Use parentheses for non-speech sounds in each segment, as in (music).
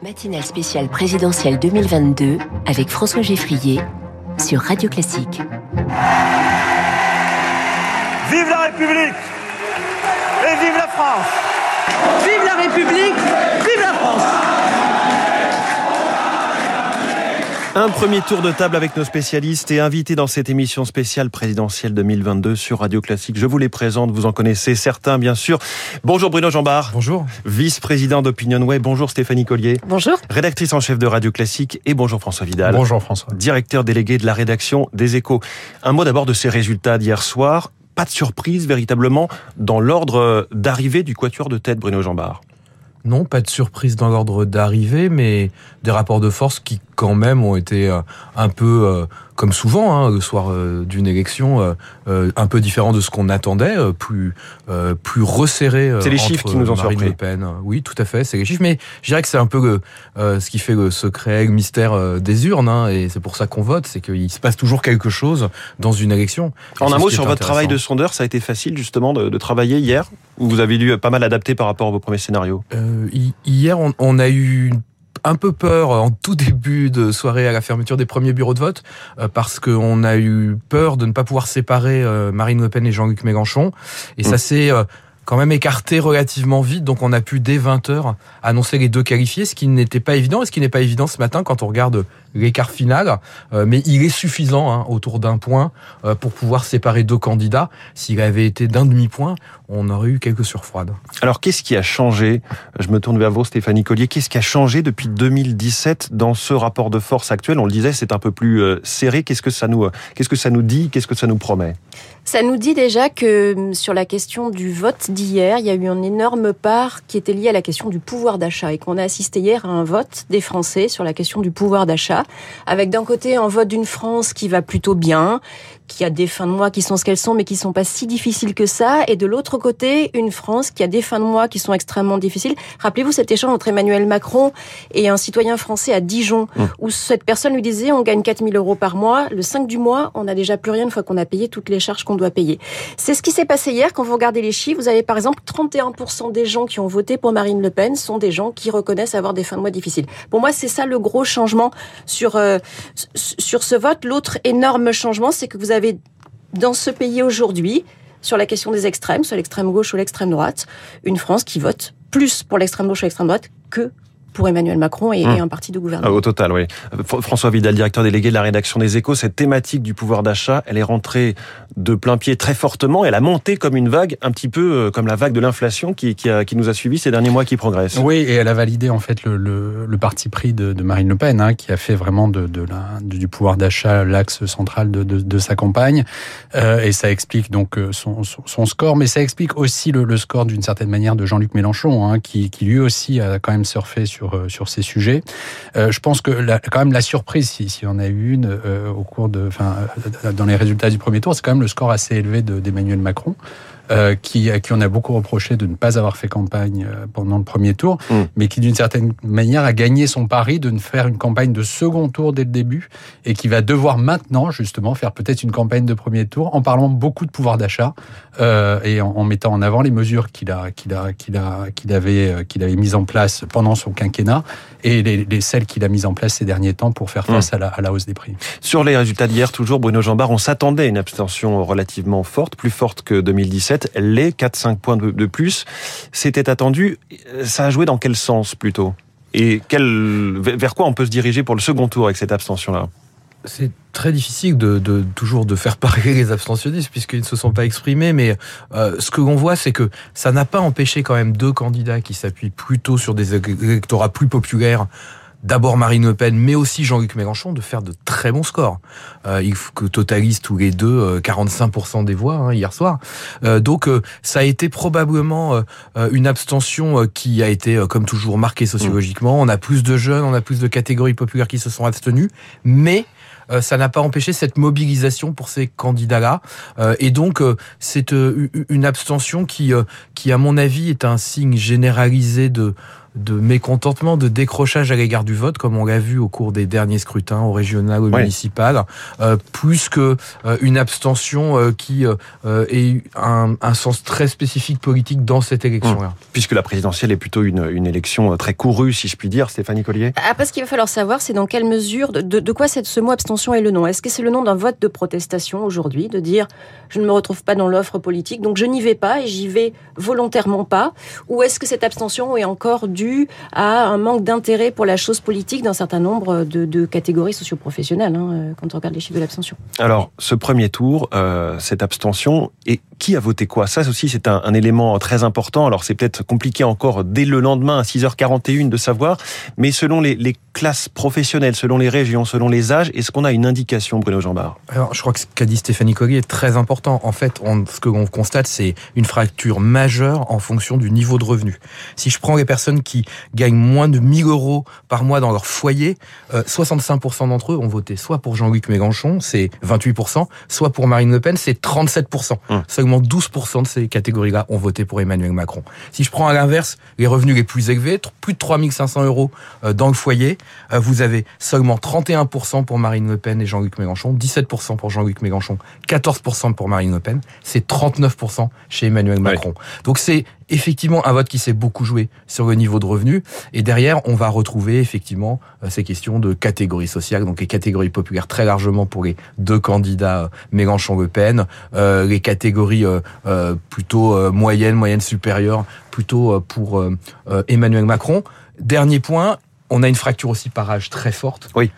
Matinale spéciale présidentielle 2022 avec François Geffrier sur Radio Classique. Vive la République et vive la France Vive la République, vive la France Un premier tour de table avec nos spécialistes et invités dans cette émission spéciale présidentielle 2022 sur Radio Classique. Je vous les présente, vous en connaissez certains bien sûr. Bonjour Bruno Jambard. Bonjour. Vice-président d'Opinion Way. Bonjour Stéphanie Collier. Bonjour. Rédactrice en chef de Radio Classique et bonjour François Vidal. Bonjour François. Directeur délégué de la rédaction des Échos. Un mot d'abord de ces résultats d'hier soir. Pas de surprise véritablement dans l'ordre d'arrivée du quatuor de tête Bruno Jambard. Non, pas de surprise dans l'ordre d'arrivée, mais des rapports de force qui quand même ont été euh, un peu, euh, comme souvent, hein, le soir euh, d'une élection, un peu différent de ce qu'on attendait, plus plus resserré. C'est les chiffres qui nous ont Marine surpris. Le Pen. Oui, tout à fait, c'est les chiffres. Mais je dirais que c'est un peu ce qui fait le secret, le mystère des urnes, hein, et c'est pour ça qu'on vote, c'est qu'il se passe toujours quelque chose dans une élection. En un mot sur votre travail de sondeur, ça a été facile justement de, de travailler hier ou vous avez dû pas mal adapter par rapport à vos premiers scénarios? Euh, hi- hier, on, on a eu un peu peur en tout début de soirée à la fermeture des premiers bureaux de vote euh, parce qu'on a eu peur de ne pas pouvoir séparer euh, Marine Le Pen et Jean-Luc Mélenchon et ça Mm. Quand même écarté relativement vite. Donc on a pu dès 20h annoncer les deux qualifiés ce qui n'était pas évident et ce qui n'est pas évident ce matin quand on regarde l'écart final. Euh, mais il est suffisant hein, autour d'un point euh, pour pouvoir séparer deux candidats. S'il avait été d'un demi-point on aurait eu quelques surfroides. Alors, qu'est-ce qui a changé? Je me tourne vers vous, Stéphanie Collier. Qu'est-ce qui a changé depuis 2017 dans ce rapport de force actuel? On le disait, c'est un peu plus euh, serré. Qu'est-ce que ça nous, qu'est-ce que ça nous dit? Qu'est-ce que ça nous promet? Ça nous dit déjà que hum, sur la question du vote d'hier, il y a eu une énorme part qui était liée à la question du pouvoir d'achat et qu'on a assisté hier à un vote des Français sur la question du pouvoir d'achat, avec d'un côté un vote d'une France qui va plutôt bien, qui a des fins de mois qui sont ce qu'elles sont, mais qui sont pas si difficiles que ça, et de l'autre côté, une France qui a des fins de mois qui sont extrêmement difficiles. Rappelez-vous cet échange entre Emmanuel Macron et un citoyen français à Dijon, Mmh. où cette personne lui disait on gagne 4000 euros par mois, le 5 du mois, on n'a déjà plus rien une fois qu'on a payé toutes les charges qu'on doit payer. C'est ce qui s'est passé hier. Quand vous regardez les chiffres, vous avez par exemple 31% des gens qui ont voté pour Marine Le Pen sont des gens qui reconnaissent avoir des fins de mois difficiles. Pour moi, c'est ça le gros changement sur euh, sur ce vote. L'autre énorme changement, c'est que vous avez dans ce pays aujourd'hui, sur la question des extrêmes, soit l'extrême gauche ou l'extrême droite, une France qui vote plus pour l'extrême gauche ou l'extrême droite que pour Emmanuel Macron et, Mmh. et un parti de Ah, gouvernement. Au total, oui. Fr- François Vidal, directeur délégué de la rédaction des Échos, cette thématique du pouvoir d'achat, elle est rentrée de plein pied très fortement. Elle a monté comme une vague, un petit peu euh, comme la vague de l'inflation qui, qui, a- qui nous a suivis ces derniers mois qui progresse. Oui, et elle a validé en fait le, le, le parti pris de, de Marine Le Pen, hein, qui a fait vraiment de, de la, du pouvoir d'achat l'axe central de, de, de sa campagne. Euh, et ça explique donc euh, son, son, son score, mais ça explique aussi le, le score d'une certaine manière de Jean-Luc Mélenchon, hein, qui, qui lui aussi a quand même surfé sur, euh, sur ces sujets. Euh, je pense que quand même la surprise, si, si on a eu une euh, au cours de, dans les résultats du premier tour, c'est quand même le score assez élevé de- d'Emmanuel Macron. Euh, qui, à qui on a beaucoup reproché de ne pas avoir fait campagne euh, pendant le premier tour, Mm. mais qui d'une certaine manière a gagné son pari de ne faire une campagne de second tour dès le début et qui va devoir maintenant justement faire peut-être une campagne de premier tour en parlant beaucoup de pouvoir d'achat euh, et en, en mettant en avant les mesures qu'il a qu'il a qu'il a qu'il avait qu'il avait mises en place pendant son quinquennat et les, les celles qu'il a mises en place ces derniers temps pour faire face à, la, à la hausse des prix. Sur les résultats d'hier, toujours, Bruno Jambard, on s'attendait à une abstention relativement forte, plus forte que 2017. Les 4-5 points de plus, c'était attendu. Ça a joué dans quel sens plutôt? Et vers quoi on peut se diriger pour le second tour avec cette abstention-là? C'est très difficile de, de toujours de faire (laughs) parler les abstentionnistes puisqu'ils ne se sont pas exprimés, mais euh, ce que l'on voit, c'est que ça n'a pas empêché quand même deux candidats qui s'appuient plutôt sur des électorats plus populaires. D'abord Marine Le Pen, mais aussi Jean-Luc Mélenchon, de faire de très bons scores. Euh, il faut que totalisent tous les deux euh, 45% des voix hein, hier soir. Euh, donc euh, ça a été probablement euh, euh, une abstention euh, qui a été, euh, comme toujours, marquée sociologiquement. On a plus de jeunes, on a plus de catégories populaires qui se sont abstenus, mais euh, ça n'a pas empêché cette mobilisation pour ces candidats-là. Euh, et donc, euh, c'est euh, une abstention qui, euh, qui, à mon avis, est un signe généralisé de de mécontentement, de décrochage à l'égard du vote, comme on l'a vu au cours des derniers scrutins, au régional, au Oui. municipal, euh, plus que euh, une abstention euh, qui ait eu un, un sens très spécifique politique dans cette élection-là. Puisque la présidentielle est plutôt une, une élection très courue, si je puis dire, Stéphanie Collier. Après, ce qu'il va falloir savoir, c'est dans quelle mesure, de, de, de quoi cette, ce mot abstention est le nom. Est-ce que c'est le nom d'un vote de protestation aujourd'hui, de dire je ne me retrouve pas dans l'offre politique, donc je n'y vais pas et j'y vais volontairement pas Ou est-ce que cette abstention est encore due à un manque d'intérêt pour la chose politique d'un certain nombre de, de catégories socioprofessionnelles, hein, euh, quand on regarde les chiffres de l'abstention Alors, ce premier tour, euh, cette abstention, et qui a voté quoi? Ça aussi, c'est un, un élément très important. Alors, c'est peut-être compliqué encore dès le lendemain à 6h41 de savoir, mais selon les, les classes professionnelles, selon les régions, selon les âges, est-ce qu'on a une indication, Bruno Jambard? Alors, je crois que ce qu'a dit Stéphanie Collier est très important. En fait, on, ce que l'on constate, c'est une fracture majeure en fonction du niveau de revenu. Si je prends les personnes qui gagnent moins de 1000 euros par mois dans leur foyer, euh, 65% d'entre eux ont voté soit pour Jean-Luc Mélenchon, c'est 28%, soit pour Marine Le Pen, c'est 37%. Hum. Seulement 12% de ces catégories-là ont voté pour Emmanuel Macron. Si je prends à l'inverse les revenus les plus élevés, plus de 3500 euros euh, dans le foyer, euh, vous avez seulement 31% pour Marine Le Pen et Jean-Luc Mélenchon, 17% pour Jean-Luc Mélenchon, 14% pour Marine Le Pen, c'est 39% chez Emmanuel Macron. Donc c'est effectivement un vote qui s'est beaucoup joué sur le niveau de revenu. Et derrière, on va retrouver effectivement euh, ces questions de catégories sociales, donc les catégories populaires très largement pour les deux candidats euh, Mélenchon-Le Pen, euh, les catégories euh, euh, plutôt euh, moyennes, moyennes supérieures, plutôt euh, pour euh, euh, Emmanuel Macron. Dernier point, on a une fracture aussi par âge très forte. Oui.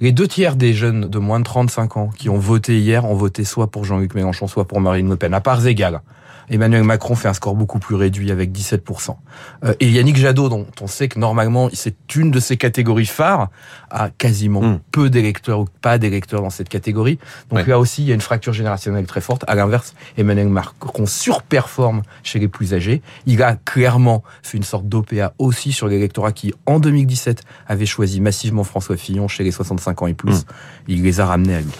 Les deux tiers des jeunes de moins de 35 ans qui ont voté hier ont voté soit pour Jean-Luc Mélenchon, soit pour Marine Le Pen, à parts égales. Emmanuel Macron fait un score beaucoup plus réduit avec 17%. Euh, et Yannick Jadot, dont on sait que normalement c'est une de ses catégories phares, a quasiment Mm. peu d'électeurs ou pas d'électeurs dans cette catégorie. Donc Ouais. là aussi, il y a une fracture générationnelle très forte. À l'inverse, Emmanuel Macron surperforme chez les plus âgés. Il a clairement fait une sorte d'OPA aussi sur l'électorat qui, en 2017, avait choisi massivement François Fillon chez les 65 ans et plus. Mm. Il les a ramenés à lui.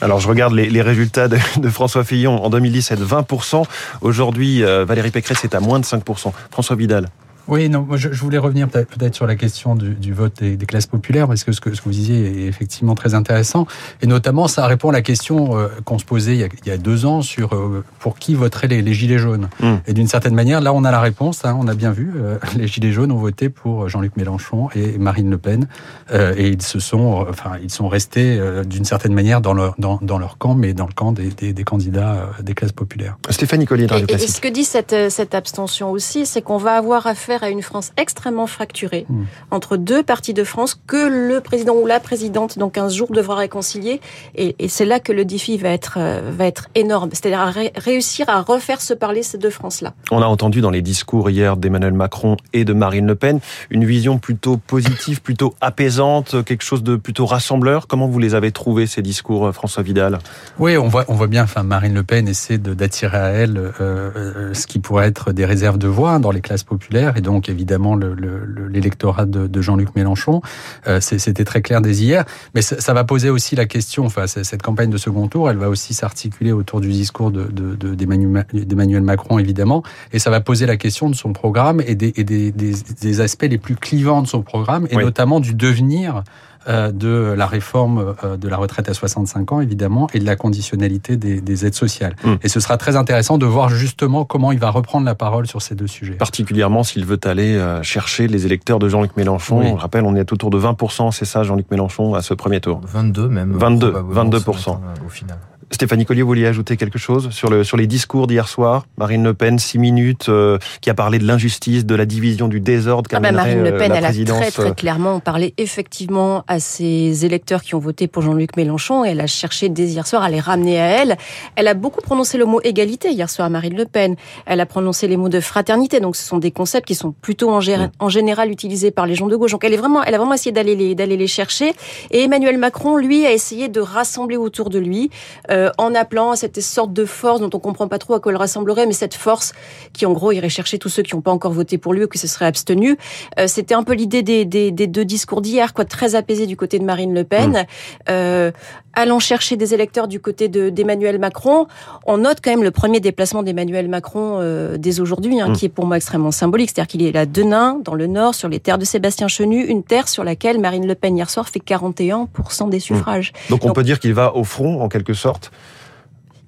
Alors, je regarde les, résultats de, de François Fillon en 2017, 20%. Aujourd'hui, euh, Valérie Pécresse est à moins de 5%. François Vidal. Oui, non, moi, je, je voulais revenir peut-être sur la question du, du vote des, des classes populaires, parce que ce, que ce que vous disiez est effectivement très intéressant. Et notamment, ça répond à la question euh, qu'on se posait il y, a, il y a deux ans sur euh, pour qui voteraient les, les Gilets jaunes. Mm. Et d'une certaine manière, là, on a la réponse. hein, on a bien vu, euh, (laughs) les Gilets jaunes ont voté pour Jean-Luc Mélenchon et Marine Le Pen. Euh, et ils se sont, enfin, ils sont restés euh, d'une certaine manière dans leur, dans, dans leur camp, mais dans le camp des, des, des candidats euh, des classes populaires. Stéphanie Collier de Et, ce que dit cette, cette abstention aussi, c'est qu'on va avoir affaire à une France extrêmement fracturée Mm. entre deux parties de France que le président ou la présidente dans 15 jours devra réconcilier. Et, et c'est là que le défi va être, euh, va être énorme. C'est-à-dire à ré- réussir à refaire se parler ces deux France-là. On a entendu dans les discours hier d'Emmanuel Macron et de Marine Le Pen une vision plutôt positive, plutôt apaisante, quelque chose de plutôt rassembleur. Comment vous les avez trouvés, ces discours, euh, François Vidal? Oui, on voit, on voit bien. Enfin, Marine Le Pen essaie d'attirer à elle euh, euh, ce qui pourrait être des réserves de voix dans les classes populaires, et donc évidemment le- le- le- l'électorat de, de Jean-Luc Mélenchon. Euh, C'était très clair dès hier, mais ça, ça va poser aussi la question. Enfin, cette campagne de second tour, elle va aussi s'articuler autour du discours de de- de- d'Emmanuel Ma- d'Emmanuel Macron, évidemment, et ça va poser la question de son programme et des, et des, des, des aspects les plus clivants de son programme, et Oui. notamment du devenir de la réforme euh, de la retraite à 65 ans, évidemment, et de la conditionnalité des, des aides sociales. Mm. Et ce sera très intéressant de voir justement comment il va reprendre la parole sur ces deux sujets. Particulièrement s'il veut aller euh, chercher les électeurs de Jean-Luc Mélenchon. Oui. On rappelle, on est autour de 20%, c'est ça, Jean-Luc Mélenchon, à ce premier tour. 22 même. 22, probablement, 22%. ce matin, euh, au final. Stéphanie Collier, vous vouliez ajouter quelque chose sur, le, sur les discours d'hier soir? Marine Le Pen, six minutes, euh, qui a parlé de l'injustice, de la division, du désordre Ah bah, Marine Le euh, Pen, elle a très très clairement parlé effectivement à ses électeurs qui ont voté pour Jean-Luc Mélenchon et elle a cherché dès hier soir à les ramener à elle. Elle a beaucoup prononcé le mot égalité hier soir, Marine Le Pen. Elle a prononcé les mots de fraternité. Donc ce sont des concepts qui sont plutôt en, en général utilisés par les gens de gauche. Donc elle est vraiment, elle a vraiment essayé d'aller les d'aller les chercher. Et Emmanuel Macron, lui, a essayé de rassembler autour de lui euh, euh, en appelant à cette sorte de force dont on comprend pas trop à quoi elle rassemblerait, mais cette force qui en gros irait chercher tous ceux qui n'ont pas encore voté pour lui ou qui se seraient abstenus. Euh, C'était un peu l'idée des, des, des, deux discours d'hier, quoi, très apaisé du côté de Marine Le Pen, mmh. euh, allant chercher des électeurs du côté d'Emmanuel Macron. On note quand même le premier déplacement d'Emmanuel Macron dès aujourd'hui, hein, mmh. qui est pour moi extrêmement symbolique, c'est-à-dire qu'il est là de Nain, dans le Nord, sur les terres de Sébastien Chenu, une terre sur laquelle Marine Le Pen hier soir fait 41% des suffrages. Mmh. Donc on Donc, peut dire qu'il va au front en quelque sorte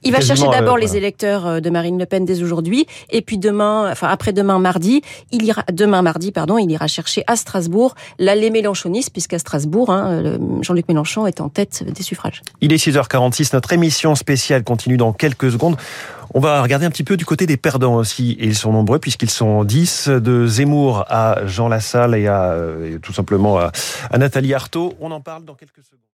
il va chercher d'abord euh, les électeurs euh, de Marine Le Pen dès aujourd'hui, et puis demain, enfin après-demain mardi, il ira demain mardi, pardon, il ira chercher à Strasbourg l'allée mélenchoniste, puisqu'à Strasbourg, hein, Jean-Luc Mélenchon est en tête des suffrages. Il est 6h46, notre émission spéciale continue dans quelques secondes. On va regarder un petit peu du côté des perdants aussi, et ils sont nombreux puisqu'ils sont 10, de Zemmour à Jean Lassalle et à et tout simplement à, à Nathalie Arthaud. On en parle dans quelques secondes.